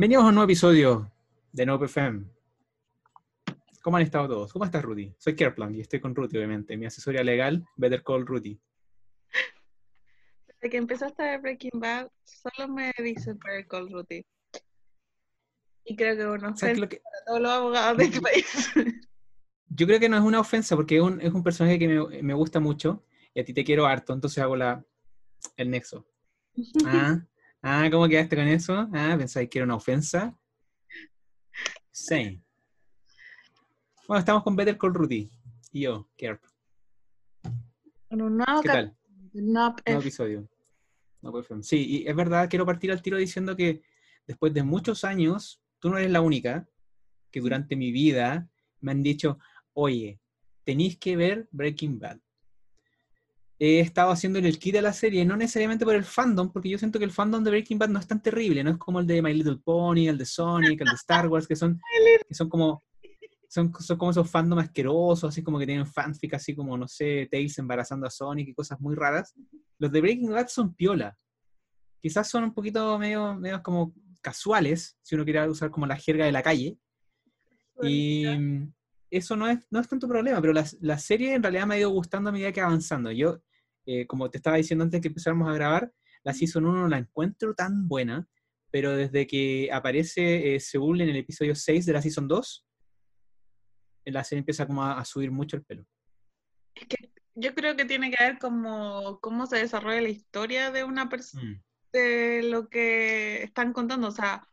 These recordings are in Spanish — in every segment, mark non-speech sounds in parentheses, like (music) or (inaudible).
Bienvenidos a un nuevo episodio de No FM. ¿Cómo han estado todos? ¿Cómo estás, Rudy? Soy Kerplan y estoy con Rudy, obviamente, mi asesoría legal, Better Call Rudy. Desde que empezaste a ver Breaking Bad, solo me dicen Better Call Rudy. Y creo que bueno, ¿Sabes lo que- para todos los abogados de este país. Yo creo que no es una ofensa porque es un, es un personaje que me, me gusta mucho y a ti te quiero harto, entonces hago la, el nexo. (laughs) Ah, ah, ¿cómo quedaste con eso? Ah, pensáis que era una ofensa. Sí. Bueno, estamos con Better Call Rudy y yo, Kerp. Nuevo ¿Qué tal? Nuevo F. episodio. No. Sí, y es verdad, quiero partir al tiro diciendo que después de muchos años, tú no eres la única que durante mi vida me han dicho, oye, tenéis que ver Breaking Bad. He estado haciendo el kit de la serie, no necesariamente por el fandom, porque yo siento que el fandom de Breaking Bad no es tan terrible, no es como el de My Little Pony, el de Sonic, el de Star Wars, que son, (laughs) que son como son, son como esos fandom asquerosos, así como que tienen fanfic, así como, no sé, Tails embarazando a Sonic y cosas muy raras. Los de Breaking Bad son piola. Quizás son un poquito medio, medio como casuales, si uno quiere usar como la jerga de la calle. Y eso no es, no es tanto problema, pero la, la serie en realidad me ha ido gustando a medida que va avanzando. Yo, eh, como te estaba diciendo antes que empezáramos a grabar, la Season 1 no la encuentro tan buena, pero desde que aparece eh, Seúl en el episodio 6 de la Season 2, la serie empieza como a, a subir mucho el pelo. Es que yo creo que tiene que ver como cómo se desarrolla la historia de una persona, Mm. de lo que están contando. O sea,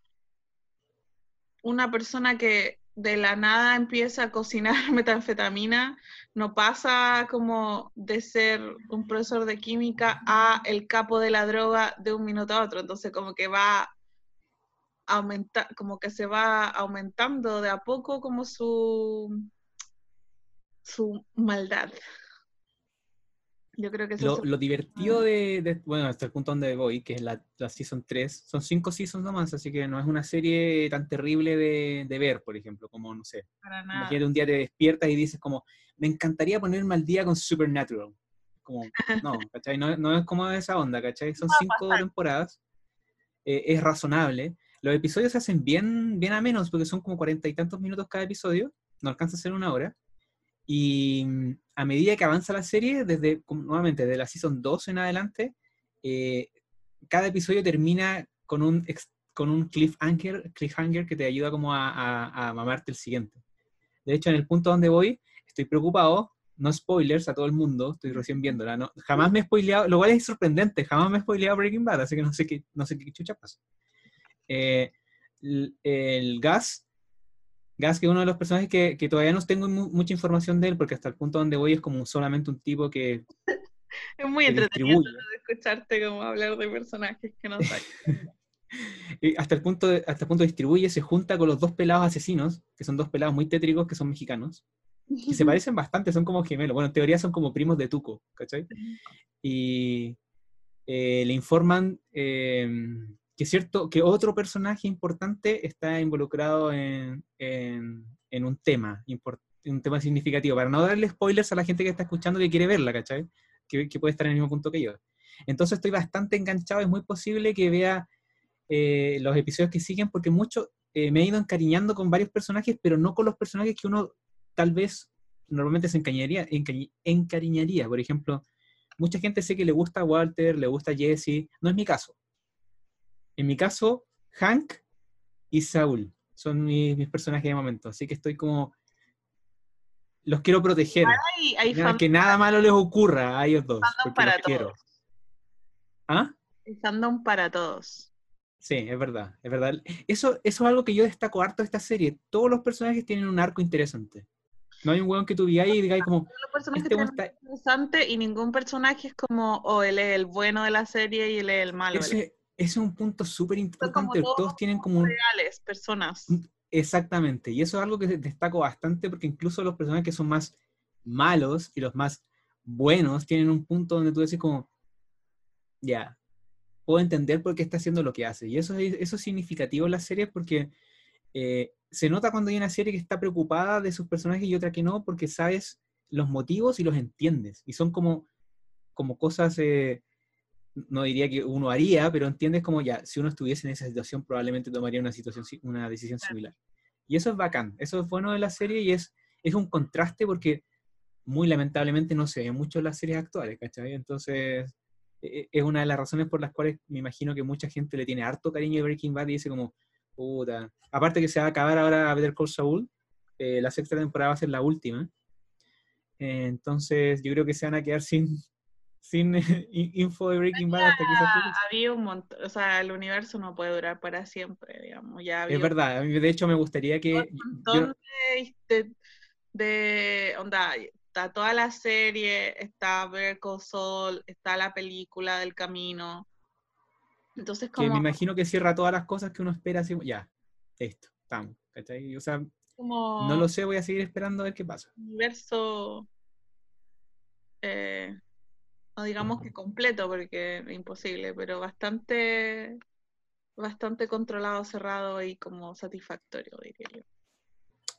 una persona que de la nada empieza a cocinar (laughs) metanfetamina no pasa como de ser un profesor de química a el capo de la droga de un minuto a otro. Entonces como que va aumenta, como que se va aumentando de a poco como su su maldad. Yo creo que eso Lo, es- lo divertido de, de- bueno, hasta el punto donde voy, que es la, la Season 3, son cinco seasons nomás, así que no es una serie tan terrible de, de ver, por ejemplo, como, no sé, para nada. imagínate un día te despiertas y dices como, me encantaría ponerme al día con Supernatural. Como, (laughs) no, ¿cachai? No, no es como esa onda, ¿cachai? Son cinco temporadas, eh, es razonable. Los episodios se hacen bien, bien a menos, porque son como cuarenta y tantos minutos cada episodio, no alcanza a ser una hora. Y mm, a medida que avanza la serie, desde, nuevamente, de la Season 2 en adelante, eh, cada episodio termina con un, con un cliffhanger, cliffhanger que te ayuda como a, a- a mamarte el siguiente. De hecho, en el punto donde voy, estoy preocupado, no spoilers a todo el mundo, estoy recién viéndola, no, jamás me he spoileado, lo cual es sorprendente, jamás me he spoileado Breaking Bad, así que no sé qué, no sé qué chucha pasa. Eh, l- el Gas, Gas, que es uno de los personajes que, que todavía no tengo mu- mucha información de él, porque hasta el punto donde voy es como solamente un tipo que, (laughs) Es muy entretenido escucharte como hablar de personajes que no sabes. (laughs) Y hasta el punto de, hasta el punto distribuye, se junta con los dos pelados asesinos, que son dos pelados muy tétricos, que son mexicanos, que se (laughs) parecen bastante, son como gemelos. Bueno, en teoría son como primos de Tuco, ¿cachai? Y eh, le informan eh, que cierto, que otro personaje importante está involucrado en, en- un tema, un tema significativo, para no darle spoilers a la gente que está escuchando que quiere verla, ¿cachai? Que, puede estar en el mismo punto que yo. Entonces estoy bastante enganchado, es muy posible que vea eh, los episodios que siguen, porque mucho eh, me he ido encariñando con varios personajes, pero no con los personajes que uno tal vez normalmente se encariñaría, encari- encariñaría. Por ejemplo, mucha gente sé que le gusta Walter, le gusta Jesse, no es mi caso. En mi caso, Hank y Saul son mis, mis personajes de momento, así que estoy como... Los quiero proteger, Hay, hay nada- que nada malo les ocurra a ellos dos, fandom porque para los quiero. ¿Ah? Fandom para todos. Sí, es verdad, es verdad. Eso, eso es algo que yo destaco harto de esta serie. Todos los personajes tienen un arco interesante. No hay un weón que tú digáis y digáis como, Todos los personajes este está... interesante y ningún personaje es como, o él es el bueno de la serie y él es el malo. Ese, ese es un punto súper importante. todos Todos tienen como un... reales, personas. Exactamente. Y eso es algo que destaco bastante porque incluso los personajes que son más malos y los más buenos tienen un punto donde tú decís como, ya, puedo entender por qué está haciendo lo que hace. Y eso es, eso es significativo en la serie porque eh, se nota cuando hay una serie que está preocupada de sus personajes y otra que no, porque sabes los motivos y los entiendes. Y son como, como cosas, eh, no diría que uno haría, pero entiendes como ya, si uno estuviese en esa situación, probablemente tomaría una, situación, si- una decisión similar. Y eso es bacán, eso es bueno de la serie y es, es un contraste porque muy lamentablemente no se ve mucho en las series actuales, ¿cachai? Entonces, e- e- es una de las razones por las cuales me imagino que mucha gente le tiene harto cariño a Breaking Bad y dice como, puta. Aparte que se va a acabar ahora Better Call Saul, eh, la sexta temporada va a ser la última. Eh, entonces, yo creo que se van a quedar sin, sin (laughs) info de Breaking Bad hasta actualice. había un montón, o sea, el universo no puede durar para siempre, digamos, ya había Es verdad, a mí de hecho me gustaría que... un montón de, de, de- onda, está toda la serie, está Call Saul, está la película del camino. Entonces, que me como, imagino que cierra todas las cosas que uno espera, así, ya, listo, estamos, ¿cachai? O sea, como no lo sé, voy a seguir esperando a ver qué pasa. universo, eh, no digamos que completo, porque es imposible, pero bastante, bastante controlado, cerrado y como satisfactorio, diría yo.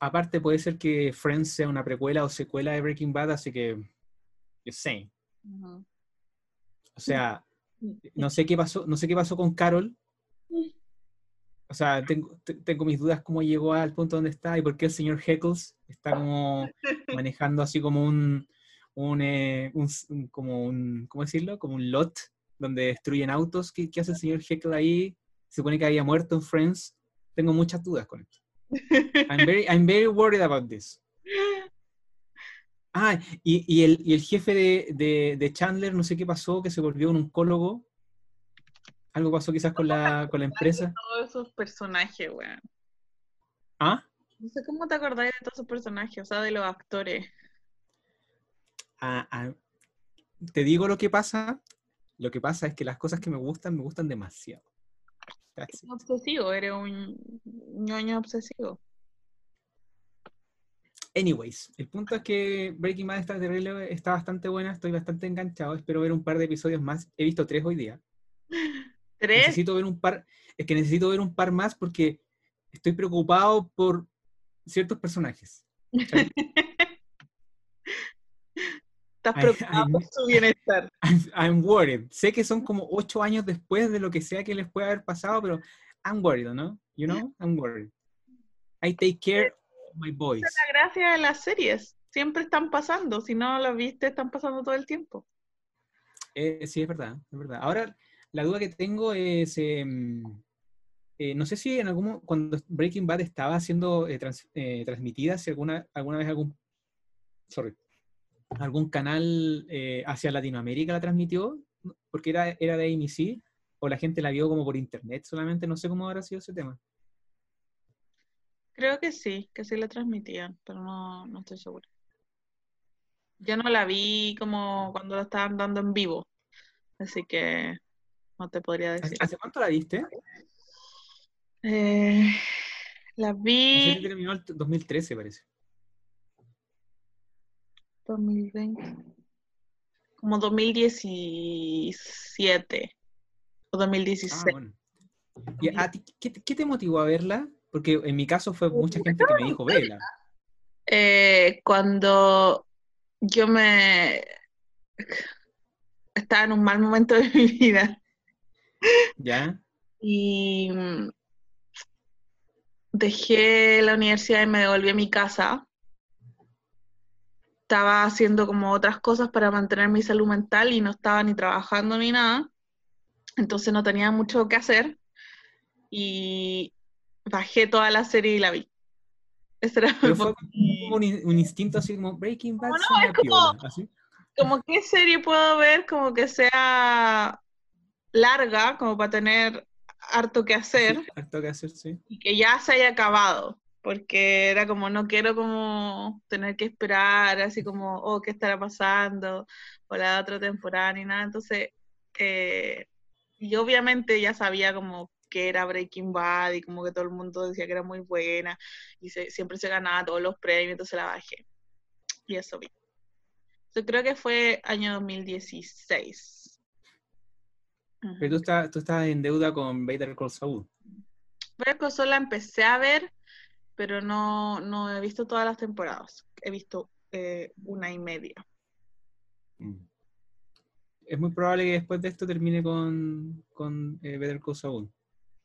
Aparte puede ser que Friends sea una precuela o secuela de Breaking Bad, así que, Ujú. o sea, (laughs) no sé qué pasó, no sé qué pasó con Carol. O sea, tengo, te- tengo mis dudas cómo llegó al punto donde está y por qué el señor Heckles está como (laughs) manejando así como un, un, eh, un s- un- como un, ¿cómo decirlo? Como un lot donde destruyen autos. ¿Qué, qué hace el señor Heckle ahí? Se supone que había muerto en Friends. Tengo muchas dudas con esto. I'm very, I'm very worried about this. Ah, y, y el, y el jefe de, de- de Chandler, no sé qué pasó, que se volvió un oncólogo. Algo pasó quizás con la, con la empresa. Todos esos personajes, weón. Ah, No sé cómo te acordáis de todos esos personajes, o sea, de los actores. Te digo lo que pasa. Lo que pasa es que las cosas que me gustan, me gustan demasiado. It. Obsesivo, eres un ñoño obsesivo. Anyways, el punto es que Breaking Bad está, terrible, está bastante buena, estoy bastante enganchado, espero ver un par de episodios más. He visto tres hoy día. (laughs) ¿Tres? Necesito ver un par, es que necesito ver un par más porque estoy preocupado por ciertos personajes. (laughs) Estás preocupado por su bienestar. (laughs) I'm, I'm worried. Sé que son como ocho años después de lo que sea que les pueda haber pasado, pero I'm worried, ¿no? You know, I'm worried. I take care of my boys. Esa es la gracia de las series. Siempre están pasando. Si no las viste, están pasando todo el tiempo. Eh, sí, es verdad, es verdad. Ahora, la duda que tengo es, em, eh, no sé si en algún mo- cuando Breaking Bad estaba siendo eh, trans- eh, transmitida, si alguna, alguna vez algún, sorry, algún canal eh, hacia Latinoamérica la transmitió, porque era, era de AMC, o la gente la vio como por internet solamente, no sé cómo habrá sido ese tema. Creo que sí, que sí la transmitían, pero no, no estoy segura. Yo no la vi como cuando la estaban dando en vivo, así que no te podría ¿Hace, decir. hace cuánto la viste? Eh, la vi terminó el 2013, parece. 2020, como 2017 o Ah, 2016. bueno. ¿Y a ti, qué, te- qué te motivó a verla? Porque en mi caso fue mucha gente que me dijo, vela. Eh, cuando yo me estaba en un mal momento de mi vida ¿Ya? y dejé la universidad y me devolví a mi casa. Estaba haciendo como otras cosas para mantener mi salud mental y no estaba ni trabajando ni nada. Entonces no tenía mucho que hacer y bajé toda la serie y la vi. Ese era Pero (laughs) fue como un, in- un instinto así como Breaking Bad No, es como- piola, así. como qué serie puedo ver como que sea larga, como para tener harto que hacer Sí, harto que hacer, sí. y que ya se haya acabado, porque era como no quiero como tener que esperar, así como, oh, ¿qué estará pasando? O la otra temporada ni nada, entonces, eh, y obviamente ya sabía como que era Breaking Bad y como que todo el mundo decía que era muy buena y se- siempre se ganaba todos los premios, entonces la bajé. Y eso vi. Yo creo que fue año 2016. Ujú. Pero tú estás, tú estás en deuda con Better Call Saul. Better Call Saul la empecé a ver, pero no, no he visto todas las temporadas. He visto eh, una y media. Mm. es muy probable que después de esto termine con, con eh, Better Call Saul.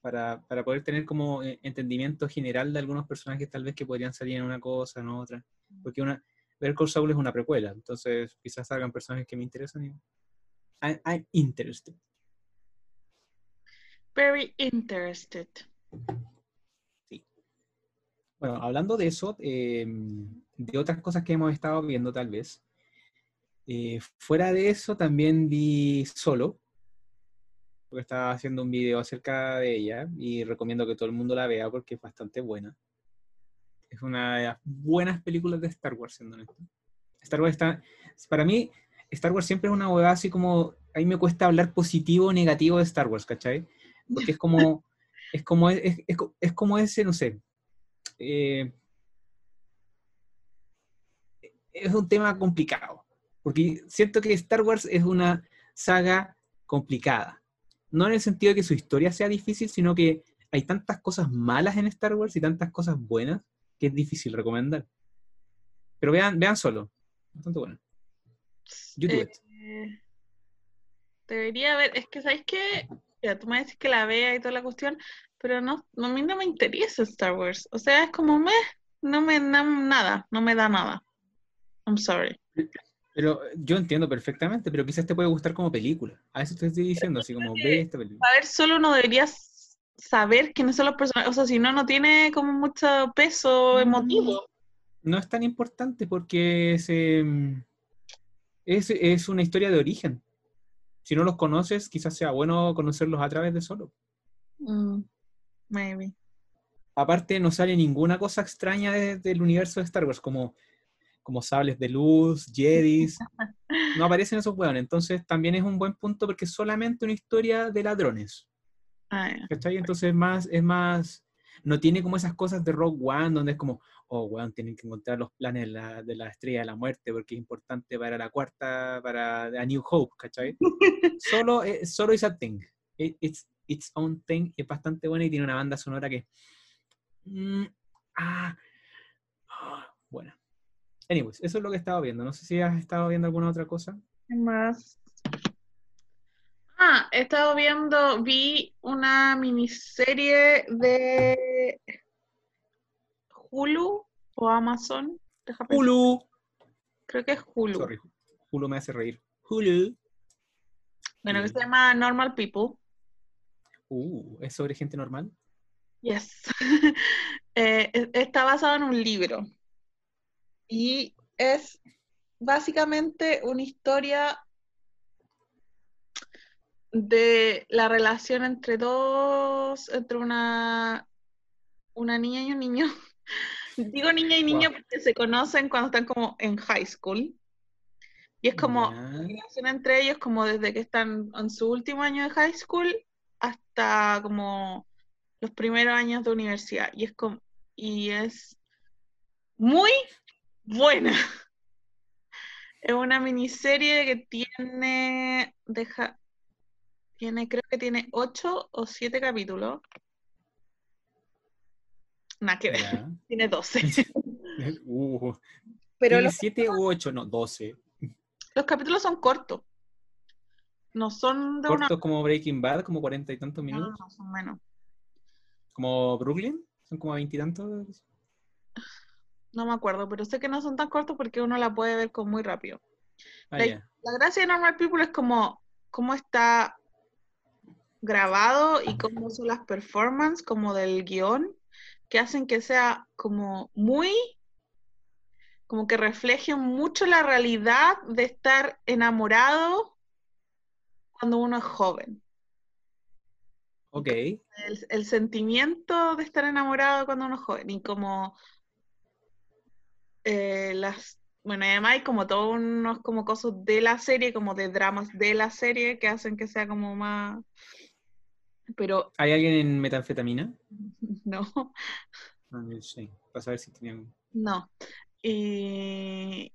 Para, para poder tener como eh, entendimiento general de algunos personajes tal vez que podrían salir en una cosa, en otra. Porque una, Better Call Saul es una precuela, entonces quizás salgan personajes que me interesan. Y, I'm interested. Very interested. Bueno, hablando de eso, eh, de otras cosas que hemos estado viendo tal vez, eh, fuera de eso también vi Solo, porque estaba haciendo un video acerca de ella y recomiendo que todo el mundo la vea porque es bastante buena. Es una de las buenas películas de Star Wars, siendo honesto. Star Wars está, para mí, Star Wars siempre es una hueá así como, a mí me cuesta hablar positivo o negativo de Star Wars, ¿cachai? Porque es como, es como, es, es, es como ese, no sé, eh, es un tema complicado, porque siento que Star Wars es una saga complicada. No en el sentido de que su historia sea difícil, sino que hay tantas cosas malas en Star Wars y tantas cosas buenas que es difícil recomendar. Pero vean, vean solo. Bastante bueno. You do Eh, debería haber, es que sabéis que, ya tú me dices que la vea y toda la cuestión, pero no, no, a mí no me interesa Star Wars. O sea, es como me, no me da nada, no me da nada. I'm sorry. Pero yo entiendo perfectamente, pero quizás te puede gustar como película. A eso te estoy diciendo, así como ve esta película. A ver, solo uno debería s- saber quiénes son los personajes. O sea, si no, no tiene como mucho peso emotivo. No es tan importante porque es, em, es, es una historia de origen. Si no los conoces, quizás sea bueno conocerlos a través de solo. Mm, maybe. Aparte, no sale ninguna cosa extraña de- del universo de Star Wars, como, como sables de luz, jedis. (laughs) No aparecen esos hueones. Entonces, también es un buen punto porque es solamente una historia de ladrones. Ah, ya. ¿Cachai? Entonces es más, es más, no tiene como esas cosas de Rogue One donde es como, oh, weón, tienen que encontrar los planes de la, de la estrella de la muerte porque es importante para la cuarta, para A New Hope, ¿cachai? (laughs) solo, eh, solo is a thing. It- it's its own thing, y es bastante buena y tiene una banda sonora que... mm, ah, buena. Anyways, eso es lo que he estado viendo. No sé si has estado viendo alguna otra cosa. ¿Qué más? Ah, he estado viendo, vi una miniserie de Hulu o Amazon. Deja. Hulu. Creo que es Hulu. Sorry, Hulu me hace reír. Hulu. Bueno, que se llama Normal People. Uh, ¿es sobre gente normal? Yes. (laughs) Eh, e- está basado en un libro. Y es básicamente una historia de la relación entre dos, entre una, una niña y un niño. (laughs) Digo niña y niño Wow. porque se conocen cuando están como en high school. Y es como la relación entre ellos como desde que están en su último año de high school hasta como los primeros años de universidad. Y es como, y es muy buena. (laughs) Es una miniserie que tiene, deja, tiene, creo que tiene ocho o siete capítulos. Nada que ver, (laughs) tiene doce. (laughs) Uh, Pero ¿tiene los, siete u ocho? No, doce. los capítulos son cortos. No son de una... Cortos como Breaking Bad, como cuarenta y tantos No, minutos. no, son menos. Como Brooklyn, son como veintitantos. No me acuerdo, pero sé que no son tan cortos porque uno la puede ver con muy rápido. Ah, La- gracia de Normal People es como cómo está grabado y cómo son las performances como del guion que hacen que sea como muy como que refleje mucho la realidad de estar enamorado cuando uno es joven. Ok. El, el sentimiento de estar enamorado cuando uno es joven y como eh, las bueno, además hay como todos unos como cosas de la serie, como de dramas de la serie que hacen que sea como más pero ¿Hay alguien en metanfetamina? (laughs) no, No, yo sé, para saber si tenían. no. Y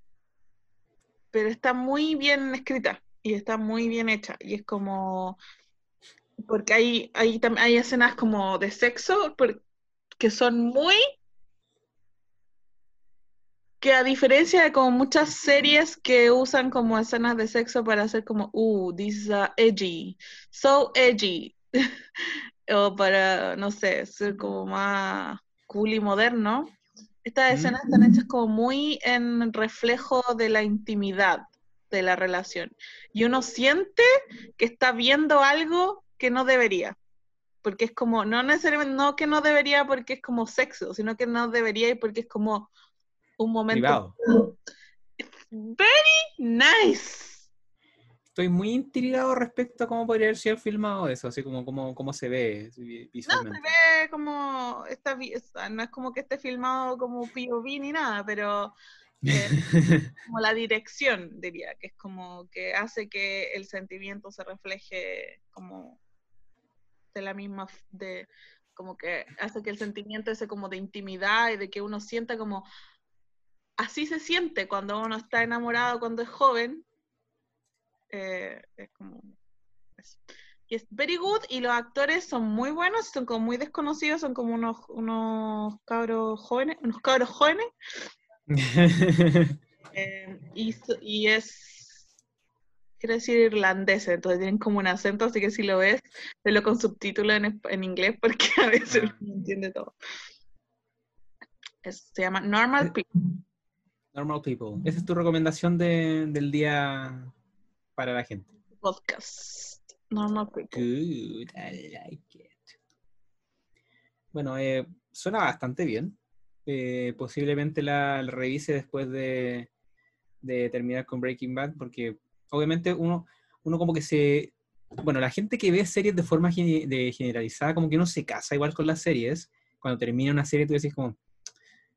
pero está muy bien escrita y está muy bien hecha y es como porque hay hay, hay escenas como de sexo que son muy que a diferencia de como muchas series que usan como escenas de sexo para hacer como, uh, this is uh, edgy, so edgy, (laughs) o para, no sé, ser como más cool y moderno, estas escenas están hechas como muy en reflejo de la intimidad de la relación. Y uno siente que está viendo algo que no debería. Porque es como, no necesariamente, no que no debería porque es como sexo, sino que no debería y porque es como un momento. (laughs) Very nice. Estoy muy intrigado respecto a cómo podría haber sido filmado eso, así como cómo, se ve visualmente. No, se ve como, está, no es como que esté filmado como POV ni nada, pero eh, (laughs) como la dirección, diría, que es como que hace que el sentimiento se refleje como de la misma, de como que hace que el sentimiento ese como de intimidad y de que uno sienta como, así se siente cuando uno está enamorado, cuando es joven. Eh, es como... Y es very good y los actores son muy buenos, son como muy desconocidos, son como unos, unos cabros jóvenes, unos cabros jóvenes. (laughs) Eh, y, y, es, quiero decir irlandés, entonces tienen como un acento, así que si lo ves, velo con subtítulos en, en inglés (laughs) porque a veces ah. no entiende todo. se llama Normal eh, People. Normal People. Esa es tu recomendación del día para la gente. Podcast. Normal People. Good, I like it. Bueno, eh, suena bastante bien. Eh, posiblemente la, revise después de, terminar con Breaking Bad, porque obviamente uno, uno como que se... Bueno, la gente que ve series de forma de generalizada, como que uno se casa igual con las series. Cuando termina una serie, tú decís como,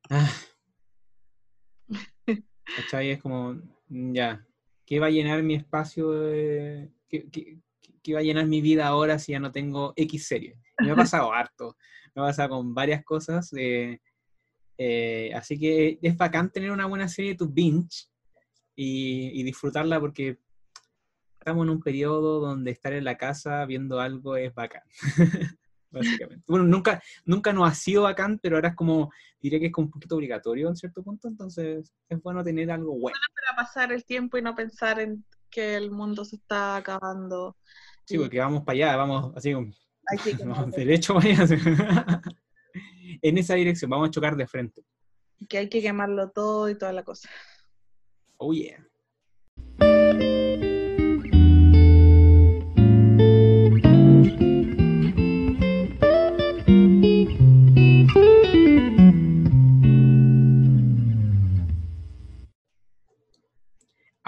ah, (laughs) ¿Cachai? Es como, mm, ya, ¿qué va a llenar mi espacio? ¿qué, va a llenar mi vida ahora si ya no tengo X serie? me ha pasado (laughs) harto, me ha pasado con varias cosas. Eh, así que es bacán tener una buena serie de tu binge y, disfrutarla porque estamos en un periodo donde estar en la casa viendo algo es bacán. (laughs) básicamente. Bueno, nunca, nunca nos ha sido bacán, pero ahora es como, diría que es como un poquito obligatorio en cierto punto, entonces es bueno tener algo bueno. Para pasar el tiempo y no pensar en que el mundo se está acabando. Sí, porque vamos para allá, vamos así como, (laughs) derecho vaya. (laughs) en esa dirección, vamos a chocar de frente. Que hay que quemarlo todo y toda la cosa. Oh yeah.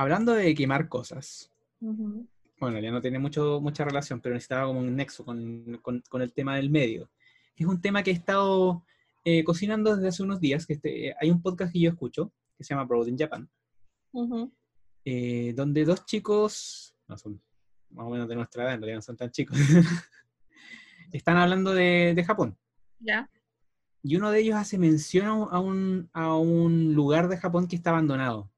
Hablando de quemar cosas, bueno, ya no tiene mucho, mucha relación, pero necesitaba como un nexo con, con, el tema del medio. Es un tema que he estado eh, cocinando desde hace unos días, que este, hay un podcast que yo escucho, que se llama Broad in Japan, eh, donde dos chicos, no son más o menos de nuestra edad, en realidad no son tan chicos, (laughs) están hablando de, de Japón. Ya. Y uno de ellos hace mención a un, a un lugar de Japón que está abandonado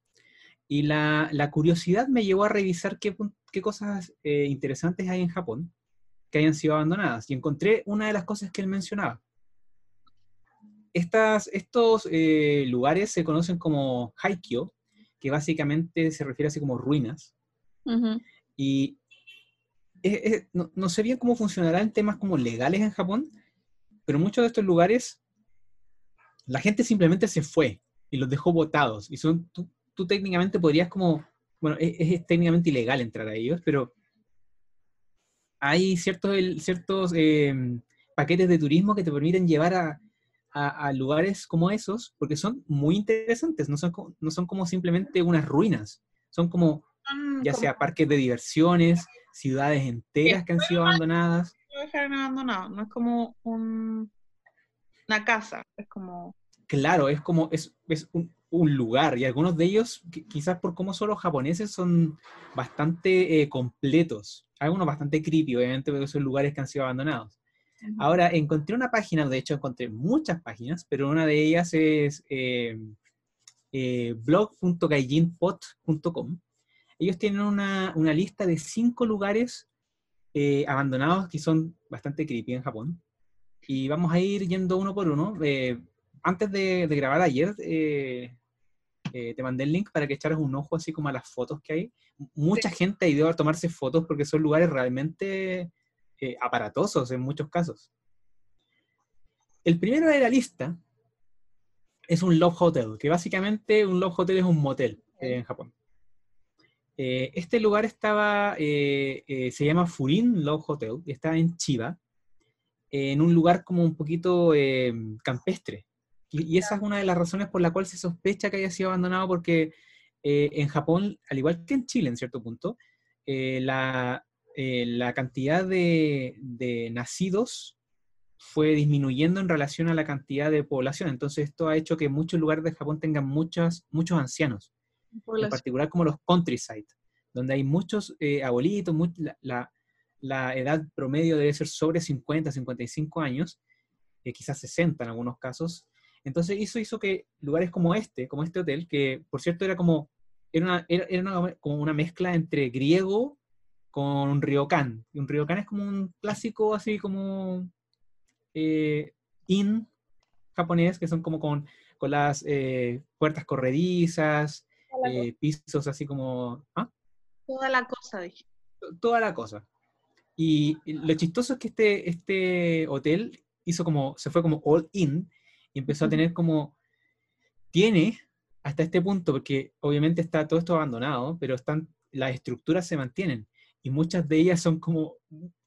y la, curiosidad me llevó a revisar qué, cosas eh, interesantes hay en Japón que hayan sido abandonadas. Y encontré una de las cosas que él mencionaba. Estas, estos eh, lugares se conocen como haikyo, que básicamente se refiere así como ruinas. Y no, no, sé bien cómo funcionará en temas como legales en Japón, pero muchos de estos lugares, la gente simplemente se fue y los dejó botados. Y son, tú técnicamente podrías como, bueno, es, técnicamente ilegal entrar a ellos, pero hay ciertos, ciertos em, paquetes de turismo que te permiten llevar a, lugares como esos, porque son muy interesantes, no son, no son como simplemente unas ruinas, son como, ya sea parques de diversiones, ciudades enteras que han sido abandonadas. abandonado, no es como un, una casa, es como... Claro, es como, es, es un, un lugar y algunos de ellos, quizás por cómo son los japoneses, son bastante eh, completos. Algunos bastante creepy, obviamente, porque son lugares que han sido abandonados. Ahora, encontré una página, de hecho encontré muchas páginas, pero una de ellas es eh, eh, blog.gaijinpot.com. Ellos tienen una, lista de cinco lugares abandonados que son bastante creepy en Japón. Y vamos a ir yendo uno por uno. Antes de, de, grabar ayer, Eh, te mandé el link para que echaras un ojo así como a las fotos que hay. Mucha gente ha ido a tomarse fotos porque son lugares realmente eh, aparatosos en muchos casos. El primero de la lista es un Love Hotel, que básicamente un Love Hotel es un motel en Japón. este lugar estaba, se llama Furin Love Hotel, y está en Chiba, en un lugar como un poquito campestre. Y, esa es una de las razones por la cual se sospecha que haya sido abandonado, porque eh, en Japón, al igual que en Chile en cierto punto, eh, la, eh, la, cantidad de, de, nacidos fue disminuyendo en relación a la cantidad de población. Entonces esto ha hecho que muchos lugares de Japón tengan muchas, muchos ancianos, en particular como los countryside, donde hay muchos abuelitos, la, la, la, edad promedio debe ser sobre 50, 55 años, quizás 60 en algunos casos, entonces eso hizo que lugares como este, como este hotel, que por cierto era como, era una, era, como una mezcla entre griego con un ryokan. Y un ryokan es como un clásico así como eh, in japonés, que son como con, con las eh, puertas corredizas, eh, pisos así como... ¿ah? Toda la cosa, dije. Toda la cosa. Y lo chistoso es que este, este hotel hizo como, se fue como all in, y empezó a tener como, tiene hasta este punto, porque obviamente está todo esto abandonado, pero están, las estructuras se mantienen y muchas de ellas son como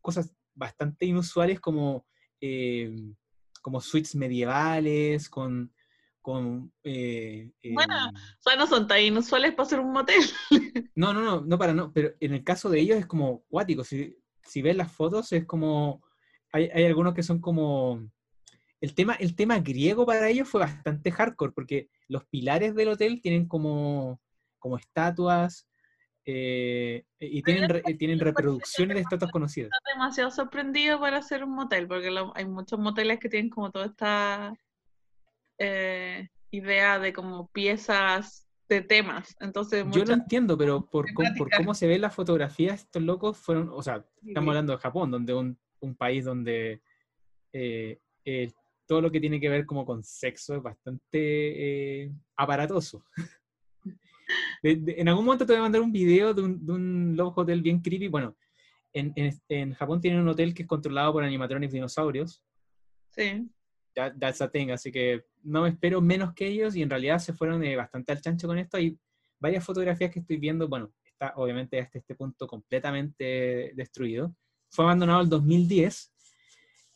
cosas bastante inusuales como, eh, como suites medievales, con... con eh, bueno, em, o sea, no son tan inusuales para ser un motel. (laughs) no, no, no, no para no, pero en el caso de ellos es como cuático, si, si ves las fotos es como, hay, hay algunos que son como el tema, el tema griego para ellos fue bastante hardcore, porque los pilares del hotel tienen como, como estatuas eh, y tienen, tienen reproducciones de estatuas conocidas. Estoy demasiado sorprendido para hacer un motel, porque hay muchos moteles que tienen como toda esta eh, idea de como piezas de temas. Entonces, Yo lo entiendo, pero por, cómo, por cómo se ve la fotografía, estos locos fueron, o sea, estamos hablando de Japón, donde un, un país donde eh, todo lo que tiene que ver como con sexo es bastante eh, aparatoso. (laughs) en algún momento te voy a mandar un video de un, de un Love Hotel bien creepy. Bueno, en, en, Japón tienen un hotel que es controlado por animatronics dinosaurios. Sí. Ya, that's a thing, así que no me espero menos que ellos y en realidad se fueron eh, bastante al chancho con esto. Hay varias fotografías que estoy viendo, bueno, está obviamente hasta este punto completamente destruido. Fue abandonado el 2010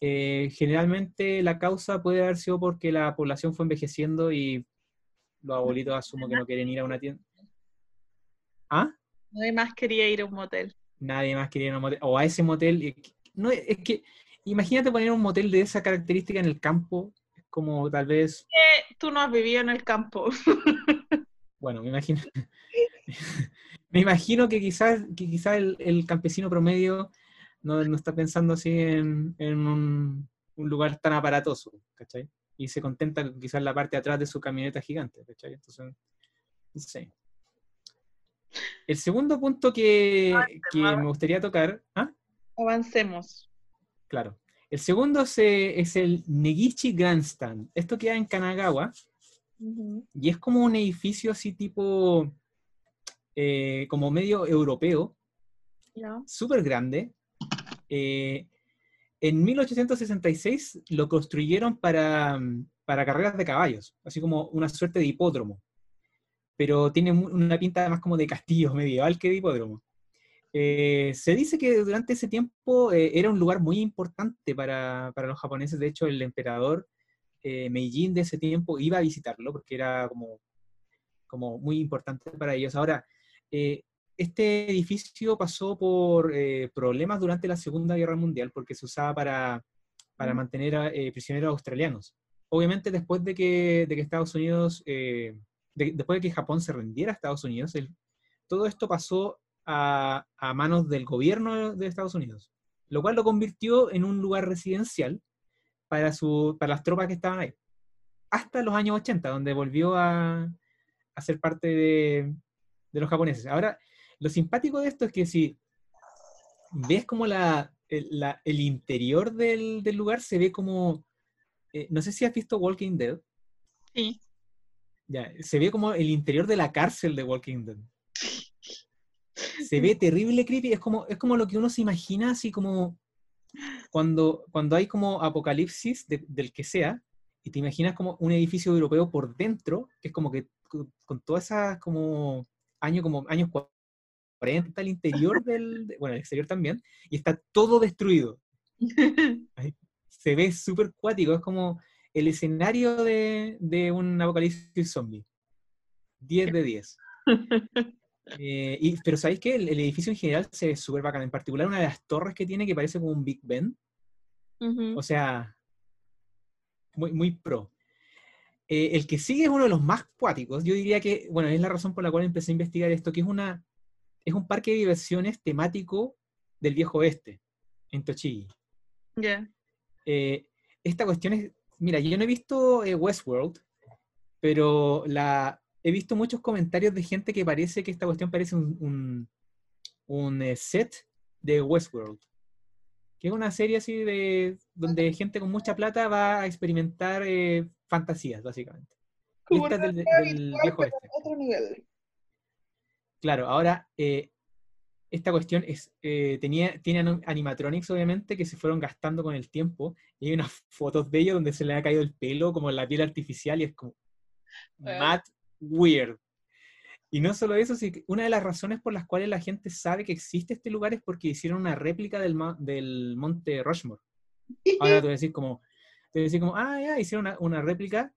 eh, generalmente la causa puede haber sido porque la población fue envejeciendo y los abuelitos asumo que no quieren ir a una tienda. ¿Ah? Nadie más quería ir a un motel. Nadie más quería ir a un motel. O a ese motel. No, es que imagínate poner un motel de esa característica en el campo. Es como tal vez. tú no has vivido en el campo. (laughs) bueno, me imagino. (laughs) me imagino que quizás, que quizás el campesino promedio no, no está pensando así en, un, lugar tan aparatoso, ¿cachai? Y se contenta quizás la parte de atrás de su camioneta gigante, ¿cachai? Entonces, sí. El segundo punto que, me gustaría tocar... ¿ah? Avancemos. Claro. El segundo es el Negichi Grandstand. Esto queda en Kanagawa. Y es como un edificio así tipo, eh, como medio europeo, súper grande, eh, en 1866 lo construyeron para, para, carreras de caballos, así como una suerte de hipódromo, pero tiene una pinta más como de castillo (laughs) medieval que de hipódromo. Eh, se dice que durante ese tiempo eh, era un lugar muy importante para, para, los japoneses, de hecho el emperador Meijin de ese tiempo iba a visitarlo porque era como, como muy importante para ellos. Ahora, este edificio pasó por eh, problemas durante la Segunda Guerra Mundial porque se usaba para, para mantener a, eh, prisioneros australianos. Obviamente después de que, de que Estados Unidos, eh, después de que Japón se rendiera a Estados Unidos, todo esto pasó a, a, manos del gobierno de Estados Unidos, lo cual lo convirtió en un lugar residencial para, su, para las tropas que estaban ahí, hasta los años 80, donde volvió a, a ser parte de, de los japoneses. Ahora, lo simpático de esto es que si ves como la, el, interior del, lugar se ve como, eh, no sé si has visto Walking Dead. Sí. Ya, se ve como el interior de la cárcel de Walking Dead. Se ve terrible creepy, es como, es como lo que uno se imagina, así como cuando, cuando hay como apocalipsis de- del que sea, y te imaginas como un edificio europeo por dentro, que es como que con, con todas esas como años, como años 40 al interior del, de- bueno, el exterior también, y está todo destruido. (laughs) Se ve súper cuático, es como el escenario de, de un apocalipsis zombie. 10 de 10. (laughs) Eh, y, pero ¿sabéis qué? El, el edificio en general se ve súper bacán. En particular, una de las torres que tiene que parece como un Big Ben. O sea, muy, muy pro. Eh, el que sigue es uno de los más cuáticos. Yo diría que, bueno, es la razón por la cual empecé a investigar esto, que es, una, es un parque de diversiones temático del viejo oeste, en Tochigi. Ya. Eh, esta cuestión es, mira, yo no he visto eh, Westworld, pero la, he visto muchos comentarios de gente que parece que esta cuestión parece un, un, un, eh, set de Westworld, que es una serie así de donde gente con mucha plata va a experimentar eh, fantasías, básicamente. Como del, del viejo oeste. otro nivel. Claro, ahora eh, esta cuestión es, eh, tenía, tiene animatronics, obviamente, que se fueron gastando con el tiempo. Y hay unas (laughs) fotos de ellos donde se le ha caído el pelo, como la piel artificial, y es como Bueno. mad weird. Y no solo eso, una de las razones por las cuales la gente sabe que existe este lugar es porque hicieron una réplica del, del monte Rushmore. (laughs) Ahora te voy a decir como, te voy a decir como, ah, ya, hicieron una, una réplica.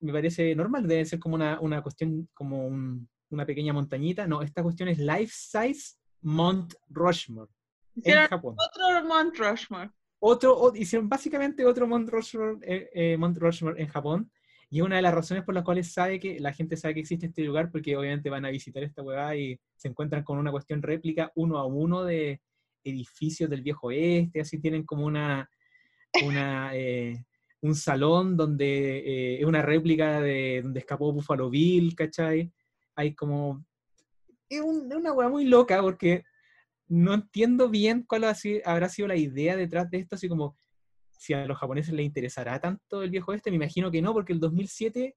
Me parece normal, debe ser como una, una cuestión, como un- una pequeña montañita. No, esta cuestión es life size Mount Rushmore en Japón. otro Mount Rushmore. Otro, o- hicieron básicamente otro Mount Rushmore, eh, eh, Mount Rushmore en Japón. Y es una de las razones por las cuales sabe que la gente sabe que existe este lugar, porque obviamente van a visitar esta huevada y se encuentran con una cuestión réplica uno a uno de edificios del viejo oeste, así tienen como una, una (laughs) eh, un salón donde eh, es una réplica de donde escapó Buffalo Bill, ¿cachai? Hay como... Es, un- es una hueá muy loca porque no entiendo bien cuál ha si- habrá sido la idea detrás de esto, así como si a los japoneses les interesará tanto el viejo este, me imagino que no, porque el 2007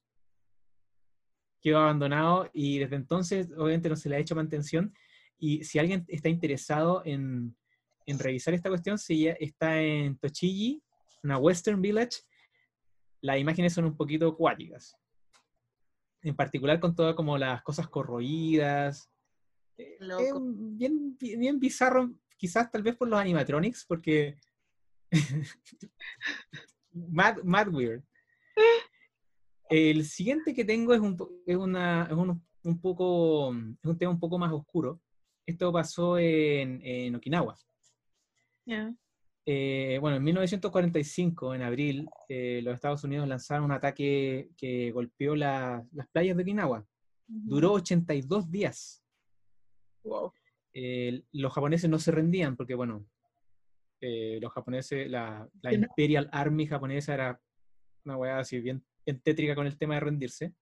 quedó abandonado y desde entonces obviamente no se le ha hecho mantención y si alguien está interesado en, en revisar esta cuestión, si está en Tochigi, una Western Village, las imágenes son un poquito acuáticas. En particular con todas como las cosas corroídas. Eh, Loco. Un- bien, bien bizarro, quizás tal vez por los animatronics, porque (laughs) mad, mad weird. El siguiente que tengo es un, es una, es un, un poco, es un tema un poco más oscuro. Esto pasó en, en Okinawa. Ya. Eh, bueno, en 1945, en abril, eh, los Estados Unidos lanzaron un ataque que golpeó la- las playas de Okinawa. Duró 82 días. Wow. Eh, los japoneses no se rendían porque, bueno, eh, los japoneses, la, la Que no. Imperial Army japonesa era una weá así bien, bien tétrica con el tema de rendirse.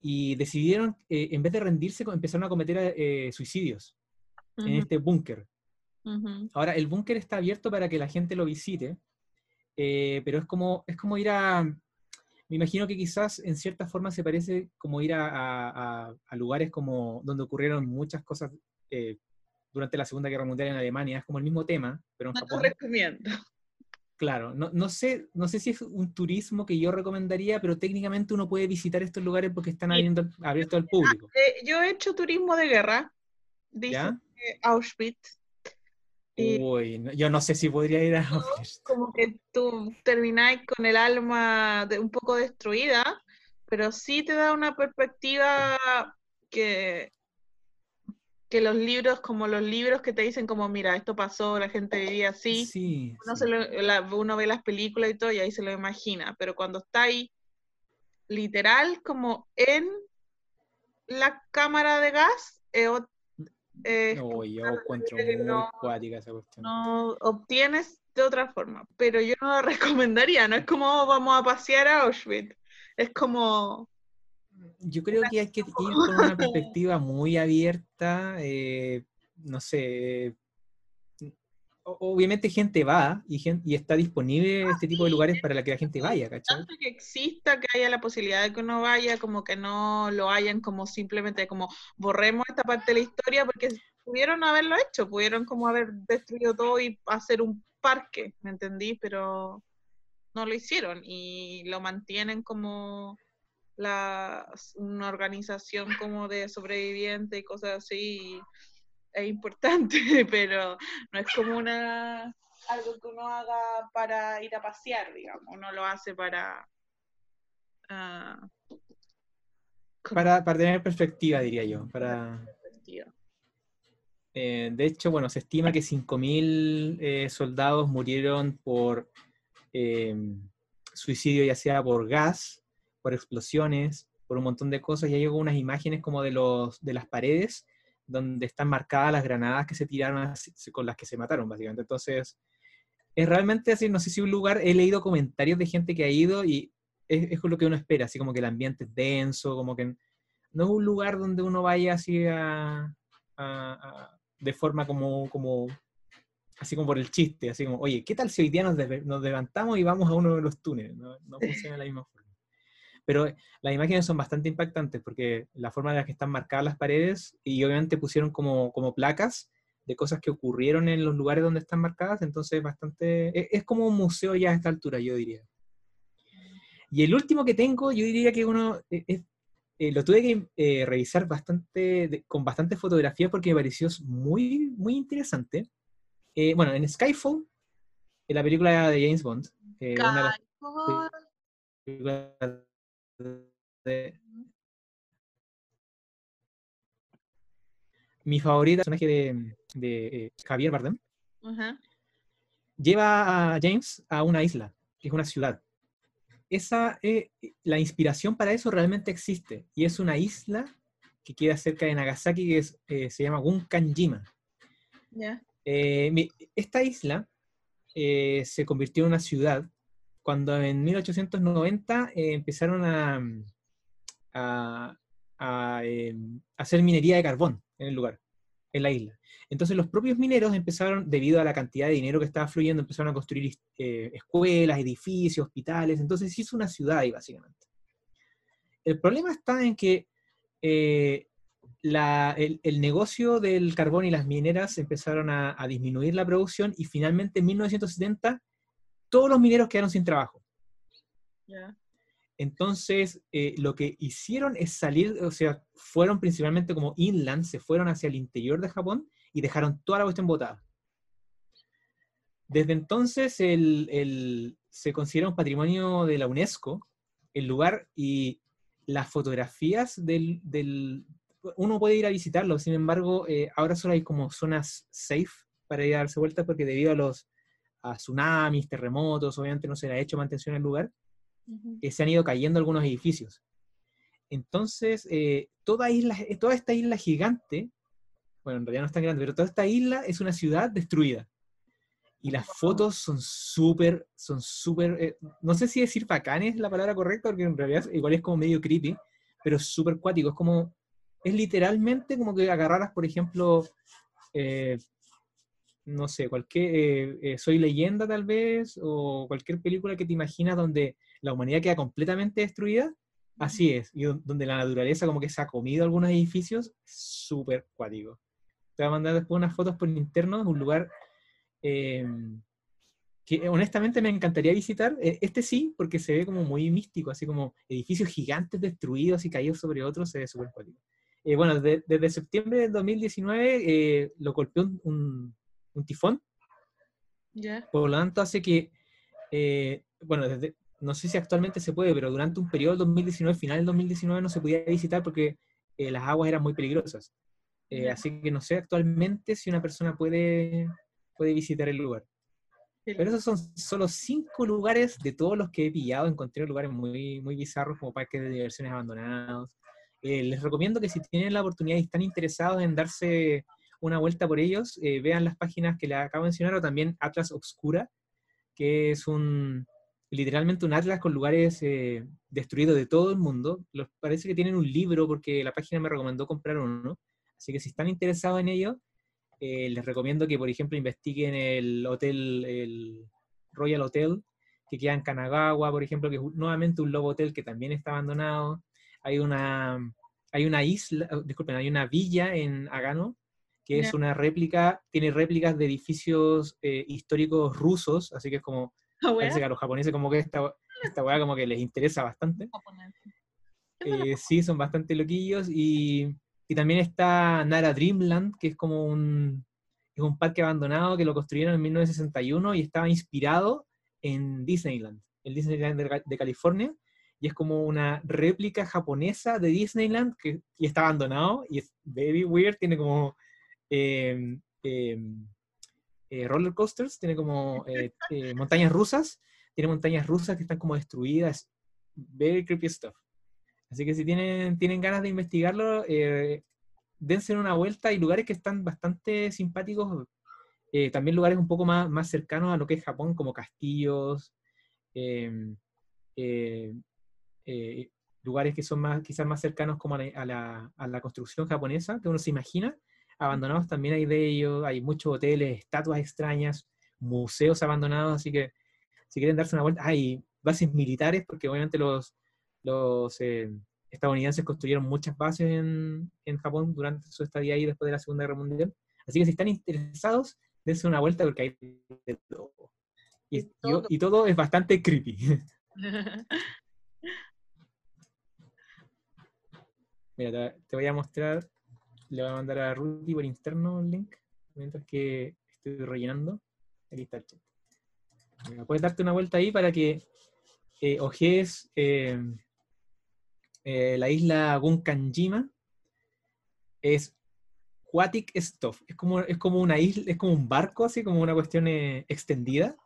Y decidieron, en vez de rendirse, empezaron a cometer suicidios en este búnker. Ahora, el búnker está abierto para que la gente lo visite, eh, pero es como, es como ir a... Me imagino que quizás en cierta forma se parece como ir a, a- lugares como donde ocurrieron muchas cosas eh, durante la Segunda Guerra Mundial en Alemania. Es como el mismo tema, pero en No lo Japón. recomiendo. Claro, no, no sé, no sé si es un turismo que yo recomendaría, pero técnicamente uno puede visitar estos lugares porque están abriendo, abiertos al público. Eh, yo he hecho turismo de guerra. Dice Auschwitz. Uy, no- yo no sé si podría ir a (laughs) como que tú termináis con el alma de- un poco destruida, pero sí te da una perspectiva que, que los libros, como los libros que te dicen como, mira, esto pasó, la gente vivía así, Sí, uno, sí. se lo- la- uno ve las películas y todo y ahí se lo imagina, pero cuando está ahí literal como en la cámara de gas, ot- eh, No, yo encuentro muy no- cuática esa cuestión. no obtienes de otra forma. Pero yo no lo (laughs) recomendaría, no es como "Oh, vamos a pasear a Auschwitz. Es como, Yo creo que hay que ir con una (laughs) perspectiva muy abierta, eh, no sé, obviamente gente va y, y está disponible este tipo de lugares para que la gente vaya, ¿cachai? que exista, que haya la posibilidad de que uno vaya, como que no lo hayan como simplemente como borremos esta parte de la historia porque pudieron haberlo hecho, pudieron como haber destruido todo y hacer un parque, ¿me entendí? Pero no lo hicieron y lo mantienen como la, una organización como de sobreviviente y cosas así es importante, (laughs) pero no es como una algo que uno haga para ir a pasear, digamos, uno lo hace para... Ah, para, para, tener perspectiva, diría yo. Para... Eh, de hecho, bueno, se estima que 5.000 eh, soldados murieron por eh, suicidio, ya sea por gas, por explosiones, por un montón de cosas. Ya llegó unas imágenes como de, los, de las paredes donde están marcadas las granadas que se tiraron con las que se mataron, básicamente. Entonces, es realmente así, no sé si un lugar, he leído comentarios de gente que ha ido y es, es lo que uno espera, así como que el ambiente es denso, como que no es un lugar donde uno vaya así a, de forma como, como, así como por el chiste, así como, oye, ¿qué tal si hoy día nos, nos levantamos y vamos a uno de los túneles? No, no funciona de la misma forma. Pero las imágenes son bastante impactantes porque la forma en la que están marcadas las paredes y obviamente pusieron como, como placas de cosas que ocurrieron en los lugares donde están marcadas, entonces bastante, e, es, como un museo ya a esta altura, yo diría. Y el último que tengo, yo diría que uno, e, eh, lo tuve que eh, revisar bastante, con bastante fotografía porque me pareció muy, muy interesante. Eh, bueno, en Skyfall, en la película de James Bond, una de mi favorita, personaje de, de eh, Javier Bardem, lleva a James a una isla, que es una ciudad. Esa, eh, la inspiración para eso realmente existe, y es una isla que queda cerca de Nagasaki, que eh, se llama Gunkanjima. esta isla se convirtió en una ciudad cuando en 1890 empezaron a, a, em, hacer minería de carbón en el lugar, en la isla. Entonces los propios mineros empezaron, debido a la cantidad de dinero que estaba fluyendo, empezaron a construir eh, escuelas, edificios, hospitales, entonces hizo una ciudad ahí básicamente. El problema está en que eh, el, negocio del carbón y las mineras empezaron a, a, disminuir la producción y finalmente en 1970 todos los mineros quedaron sin trabajo. Entonces, eh, lo que hicieron es salir, o sea, fueron principalmente como inland, se fueron hacia el interior de Japón y dejaron toda la cuestión botada. Desde entonces se considera un patrimonio de la UNESCO el lugar y las fotografías del, uno puede ir a visitarlo, sin embargo, eh, ahora solo hay como zonas safe para ir a darse vueltas porque debido a los a tsunamis, terremotos, obviamente no se le ha hecho mantención al lugar se han ido cayendo algunos edificios. Entonces, eh, toda, isla, toda esta isla gigante, bueno, en realidad no es tan grande, pero toda esta isla es una ciudad destruida. Y las fotos son súper, son súper, eh, no sé si decir bacanes la palabra correcta, porque en realidad igual es como medio creepy, pero súper cuático. Es como, es literalmente como que agarraras, por ejemplo, eh, no sé, cualquier, Soy leyenda tal vez, o cualquier película que te imaginas donde la humanidad queda completamente destruida, así es, y donde la naturaleza como que se ha comido algunos edificios, súper cuático. Te voy a mandar después unas fotos por interno de un lugar eh, que honestamente me encantaría visitar. E, este sí, porque se ve como muy místico, así como edificios gigantes destruidos y caídos sobre otros, se ve súper cuático. Eh, bueno, desde septiembre del 2019 eh, lo golpeó un, tifón. Por lo tanto, hace que, bueno, desde, no sé si actualmente se puede, pero durante un periodo del 2019, final del 2019, no se podía visitar porque eh, las aguas eran muy peligrosas. Eh, así que no sé actualmente si una persona puede, puede visitar el lugar. Pero esos son solo cinco lugares de todos los que he pillado. Encontré lugares muy, muy bizarros como parques de diversiones abandonados. Eh, les recomiendo que si tienen la oportunidad y están interesados en darse una vuelta por ellos, vean las páginas que les acabo de mencionar o también Atlas Obscura, que es un, literalmente un atlas con lugares eh, destruidos de todo el mundo. Parece que tienen un libro porque la página me recomendó comprar uno. Así que si están interesados en ello, eh, les recomiendo que, por ejemplo, investiguen el hotel, el Royal Hotel, que queda en Kanagawa, por ejemplo, que es nuevamente un Lobo Hotel que también está abandonado. Hay una, hay una isla, disculpen, hay una villa en Agano, que es una réplica, tiene réplicas de edificios eh, históricos rusos, así que es como, Ah, parece que a los japoneses como que esta, esta weá como que les interesa bastante. Eh, sí, son bastante loquillos. Y, y también está Nara Dreamland, que es como un, es un parque abandonado que lo construyeron en 1961 y estaba inspirado en Disneyland, el Disneyland de, de California. Y es como una réplica japonesa de Disneyland que y está abandonado y es very weird. Tiene como eh, eh, eh, roller coasters, tiene como eh, (laughs) eh, montañas rusas. Tiene montañas rusas que están como destruidas. Very creepy stuff. Así que si tienen, tienen ganas de investigarlo, dense una vuelta. Hay lugares que están bastante simpáticos. eh, también lugares un poco más, más cercanos a lo que es Japón, como castillos. eh, eh, lugares que son más, quizás más cercanos como a la, a la- a la construcción japonesa, que uno se imagina. Abandonados también hay de ellos. Hay muchos hoteles, estatuas extrañas, museos abandonados. Así que si quieren darse una vuelta, hay bases militares, porque obviamente los, los eh, estadounidenses construyeron muchas bases en, en Japón durante su estadía ahí después de la Segunda Guerra Mundial. Así que si están interesados, dense una vuelta porque hay de todo. Y, todo. y todo es bastante creepy. (laughs) (laughs) Mira, te voy a mostrar, le voy a mandar a Rudy por interno el link, mientras que estoy rellenando. Aquí está el chat. Mira, puedes darte una vuelta ahí para que eh, ojees eh, eh, la isla Gunkanjima. Es aquatic stuff. Es como, es como una isla, es como un barco, así como una cuestión eh, extendida.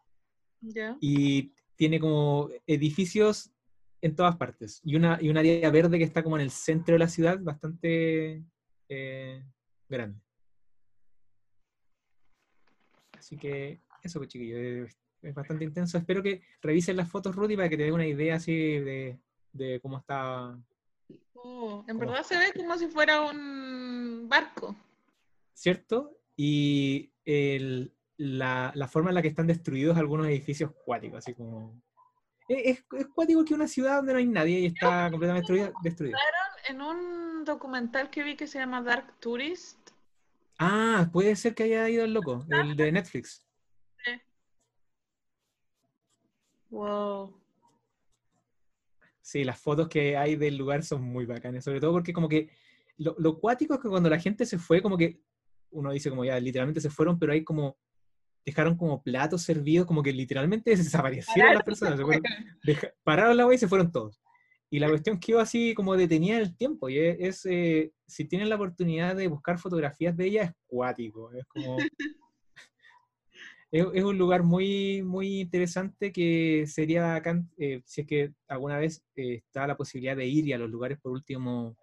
¿Ya? Y tiene como edificios en todas partes. Y una, y un área verde que está como en el centro de la ciudad, bastante grande. Así que eso, pues, chiquillos, es, bastante intenso. Espero que revisen las fotos, Rudy, para que te dé una idea así de, de cómo está, Oh, en ¿Cómo? verdad se ve como si fuera un barco. ¿cierto? Y el- la, la forma en la que están destruidos algunos edificios cuáticos, así como... Es, es, es cuático que una ciudad donde no hay nadie y está completamente destruida. destruida. En un documental que vi que se llama Dark Tourist, Ah, puede ser que haya ido el loco, el de Netflix. wow. Sí, las fotos que hay del lugar son muy bacanas, sobre todo porque como que lo, lo cuático es que cuando la gente se fue, como que uno dice como ya literalmente se fueron, pero hay como dejaron como platos servidos, como que literalmente (laughs) desaparecieron las personas, se fueron, deja- pararon la wea y se fueron todos. Y la cuestión quedó así como detenida en el tiempo, y es, eh, si tienen la oportunidad de buscar fotografías de ella, es cuático, es como... (laughs) Es, un lugar muy, muy interesante que sería bacán, eh, si es que alguna vez eh, está la posibilidad de ir y a los lugares por último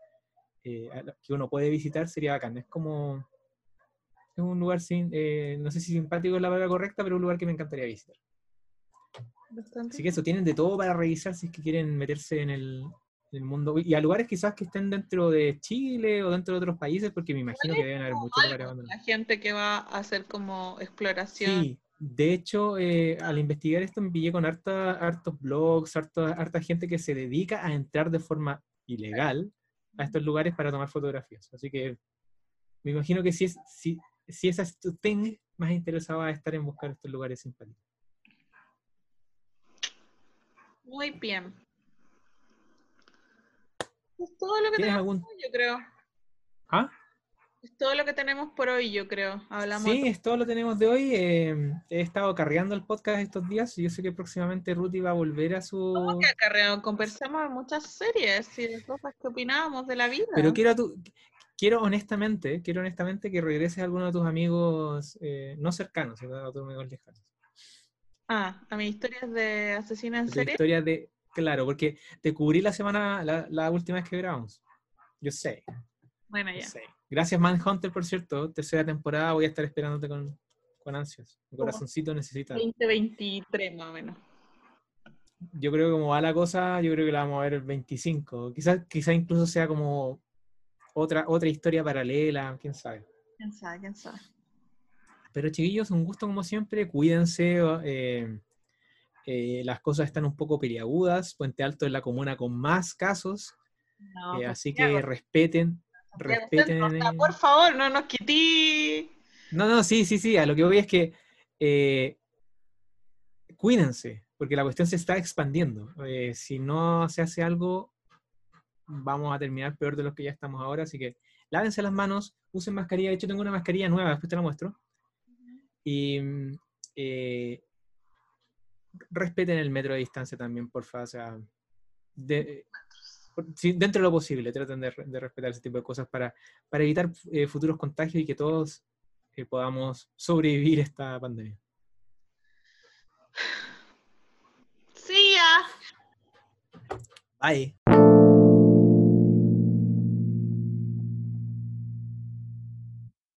que uno puede visitar, sería bacán. Es como, es un lugar, sin, no sé si simpático es la palabra correcta, pero un lugar que me encantaría visitar. Bastante. Así que eso, tienen de todo para revisar si es que quieren meterse en el, en el mundo. Y a lugares quizás que estén dentro de Chile o dentro de otros países, porque me imagino que deben haber muchos lugares abandonados. La gente que va a hacer como exploración. Sí, de hecho, eh, al investigar esto me pillé con harta, hartos blogs, harta, harta gente que se dedica a entrar de forma ilegal a estos lugares para tomar fotografías. Así que me imagino que si, es, si, si es tu thing, más interesado a estar en buscar estos lugares simpáticos. Muy bien. Es todo lo que ¿Tienes tenemos algún...? hoy, yo creo. ¿Ah? Es todo lo que tenemos por hoy, yo creo. Hablamos Sí, es todo lo tenemos de hoy. Eh, he estado cargando el podcast estos días y yo sé que próximamente Ruti va a volver a su... de acarreo. Conversamos de muchas series y de cosas que opinábamos de la vida. Pero quiero, a tu- quiero honestamente, quiero honestamente que regreses a alguno de tus amigos, eh, no cercanos, a tus amigos lejanos. Ah, a mis historias de asesina en serie. historia de, claro, porque te cubrí la semana, la, la última vez que grabamos. Yo sé, Bueno, yo ya. sé. Gracias Manhunter, por cierto, tercera temporada, voy a estar esperándote con, con ansias. Mi corazoncito necesita. 2023 más o menos. Yo creo que como va la cosa, yo creo que la vamos a ver el 25. Quizás quizás incluso sea como otra, otra historia paralela, quién sabe. ¿Quién sabe? ¿Quién sabe? Pero chiquillos, un gusto como siempre, cuídense. eh, eh, las cosas están un poco peliagudas. Puente Alto es la comuna con más casos, No, eh, así que respeten, respeten. Centro, o sea, eh, por favor, no nos quití. No, no, sí, sí, sí. A lo que voy es que eh, cuídense, porque la cuestión se está expandiendo. Eh, si no se hace algo, vamos a terminar peor de lo que ya estamos ahora. Así que lávense las manos, usen mascarilla. De hecho, tengo una mascarilla nueva, después te la muestro. Y mm, eh, respeten el metro de distancia también, por favor. O sea, de- por- sí, dentro de lo posible, traten de, re- de respetar ese tipo de cosas para, para evitar eh, futuros contagios y que todos eh, podamos sobrevivir esta pandemia. Sí, ya. Bye.